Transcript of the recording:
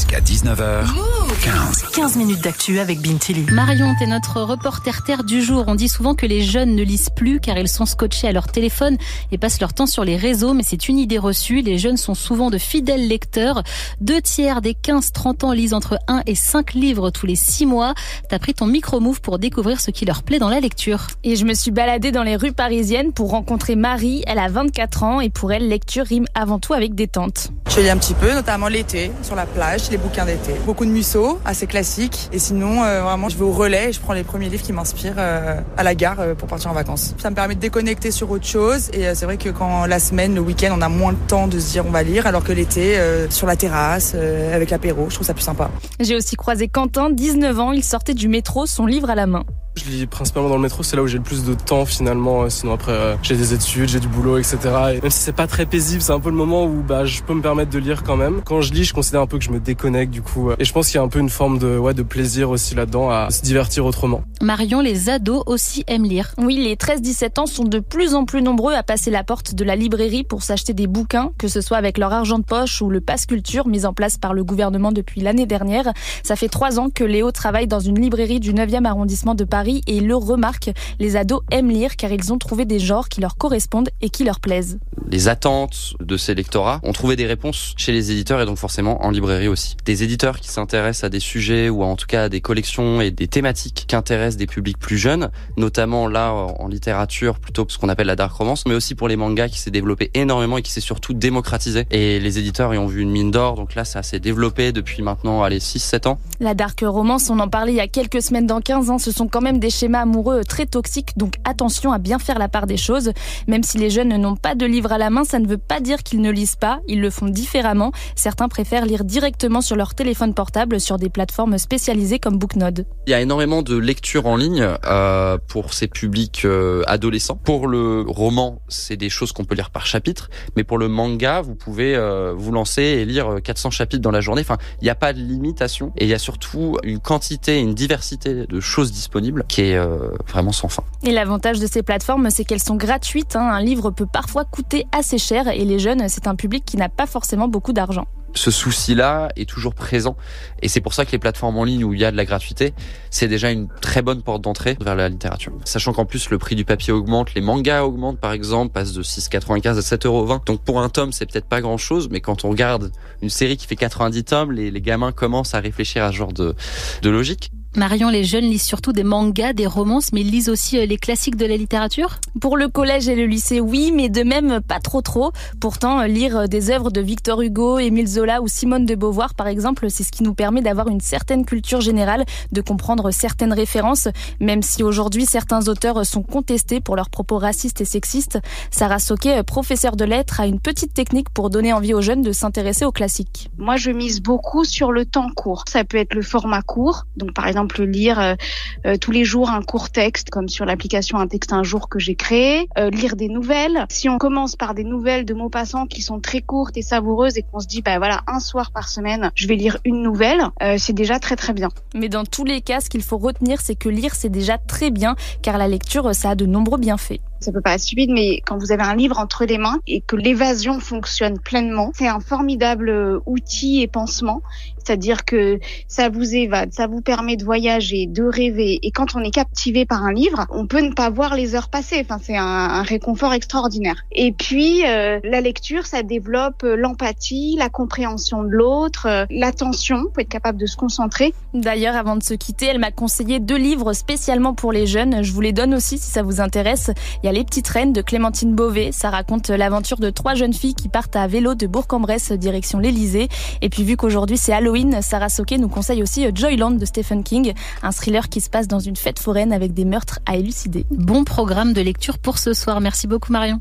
Jusqu'à 19h. 15. 15 minutes d'actu avec Bintili. Marion, t'es notre reporter terre du jour. On dit souvent que les jeunes ne lisent plus car ils sont scotchés à leur téléphone et passent leur temps sur les réseaux, mais c'est une idée reçue. Les jeunes sont souvent de fidèles lecteurs. Deux tiers des 15-30 ans lisent entre 1 et 5 livres tous les 6 mois. T'as pris ton micro-move pour découvrir ce qui leur plaît dans la lecture. Et je me suis baladée dans les rues parisiennes pour rencontrer Marie. Elle a 24 ans et pour elle, lecture rime avant tout avec détente. Je lis un petit peu, notamment l'été, sur la plage, les bouquins d'été. Beaucoup de Musso, assez classique. Et sinon, euh, vraiment, je vais au relais et je prends les premiers livres qui m'inspirent euh, à la gare euh, pour partir en vacances. Ça me permet de déconnecter sur autre chose. Et c'est vrai que quand la semaine, le week-end, on a moins de temps de se dire on va lire, alors que l'été, sur la terrasse, avec l'apéro, je trouve ça plus sympa. J'ai aussi croisé Quentin, 19 ans. Il sortait du métro, son livre à la main. Je lis principalement dans le métro, c'est là où j'ai le plus de temps finalement. Euh, Sinon après, euh, j'ai des études, j'ai du boulot, etc. Et même si c'est pas très paisible, c'est un peu le moment où bah, je peux me permettre de lire quand même. Quand je lis, je considère un peu que je me déconnecte du coup. euh, Et je pense qu'il y a un peu une forme de, ouais, de plaisir aussi là-dedans à se divertir autrement. Marion, les ados aussi aiment lire. Oui, les 13-17 ans sont de plus en plus nombreux à passer la porte de la librairie pour s'acheter des bouquins, que ce soit avec leur argent de poche ou le pass culture mis en place par le gouvernement depuis l'année dernière. Ça fait trois ans que Léo travaille dans une librairie du 9e arrondissement de Paris et le remarque. Les ados aiment lire car ils ont trouvé des genres qui leur correspondent et qui leur plaisent. les attentes de ces lectorats ont trouvé des réponses chez les éditeurs et donc forcément en librairie aussi. Des éditeurs qui s'intéressent à des sujets ou en tout cas à des collections et des thématiques qui intéressent des publics plus jeunes, notamment là en littérature plutôt ce qu'on appelle la dark romance, mais aussi pour les mangas qui s'est développé énormément et qui s'est surtout démocratisé. Et les éditeurs y ont vu une mine d'or, donc là ça s'est développé depuis maintenant allez 6-7 ans. La dark romance, on en parlait il y a quelques semaines dans 15 ans, ce sont quand même des schémas amoureux très toxiques, donc attention à bien faire la part des choses. Même si les jeunes n'ont pas de livre à la main, ça ne veut pas dire qu'ils ne lisent pas, ils le font différemment. Certains préfèrent lire directement sur leur téléphone portable sur des plateformes spécialisées comme Booknode. Il y a énormément de lectures en ligne euh, pour ces publics euh, adolescents. Pour le roman, c'est des choses qu'on peut lire par chapitre, mais pour le manga, vous pouvez euh, vous lancer et lire 400 chapitres dans la journée. Enfin, il n'y a pas de limitation et il y a surtout une quantité, une diversité de choses disponibles qui est euh, vraiment sans fin. Et l'avantage de ces plateformes, c'est qu'elles sont gratuites. hein. Un livre peut parfois coûter assez cher et les jeunes, c'est un public qui n'a pas forcément beaucoup d'argent. Ce souci-là est toujours présent et c'est pour ça que les plateformes en ligne où il y a de la gratuité, c'est déjà une très bonne porte d'entrée vers la littérature. Sachant qu'en plus le prix du papier augmente, les mangas augmentent par exemple, passent de 6,95 à 7,20 Donc pour un tome, c'est peut-être pas grand-chose, mais quand on regarde une série qui fait 90 tomes, les, les gamins commencent à réfléchir à ce genre de, de logique. Marion, les jeunes lisent surtout des mangas, des romances, mais ils lisent aussi euh, les classiques de la littérature? Pour le collège et le lycée, oui, mais de même pas trop trop. Pourtant, lire des œuvres de Victor Hugo, Émile Zola ou Simone de Beauvoir, par exemple, c'est ce qui nous permet d'avoir une certaine culture générale, de comprendre certaines références, même si aujourd'hui certains auteurs sont contestés pour leurs propos racistes et sexistes. Sarah Soquet, professeure de lettres, a une petite technique pour donner envie aux jeunes de s'intéresser aux classiques. Moi, je mise beaucoup sur le temps court. Ça peut être le format court, donc par exemple lire euh, euh, tous les jours un court texte, comme sur l'application Un texte un jour que j'ai créé, euh, lire des nouvelles. Si on commence par des nouvelles de mots passants qui sont très courtes et savoureuses et qu'on se dit, bah voilà, un soir par semaine, je vais lire une nouvelle, c'est déjà très très bien. Mais dans tous les cas, ce qu'il faut retenir, c'est que lire, c'est déjà très bien, car la lecture, ça a de nombreux bienfaits. Ça peut pas être stupide, mais quand vous avez un livre entre les mains et que l'évasion fonctionne pleinement, c'est un formidable euh, outil et pansement. C'est-à-dire que ça vous évade, ça vous permet de voyager, de rêver. Et quand on est captivé par un livre, on peut ne pas voir les heures passer. Enfin, c'est un, réconfort extraordinaire. Et puis, euh, la lecture, ça développe euh, l'empathie, la compréhension de l'autre, euh, l'attention, pour être capable de se concentrer. D'ailleurs, avant de se quitter, elle m'a conseillé deux livres spécialement pour les jeunes. Je vous les donne aussi si ça vous intéresse. Les Petites Reines de Clémentine Beauvais. Ça raconte l'aventure de trois jeunes filles qui partent à vélo de Bourg-en-Bresse direction l'Elysée. Et puis, vu qu'aujourd'hui c'est Halloween, Sarah Soquet nous conseille aussi Joyland de Stephen King, un thriller qui se passe dans une fête foraine avec des meurtres à élucider. Bon programme de lecture pour ce soir. Merci beaucoup Marion.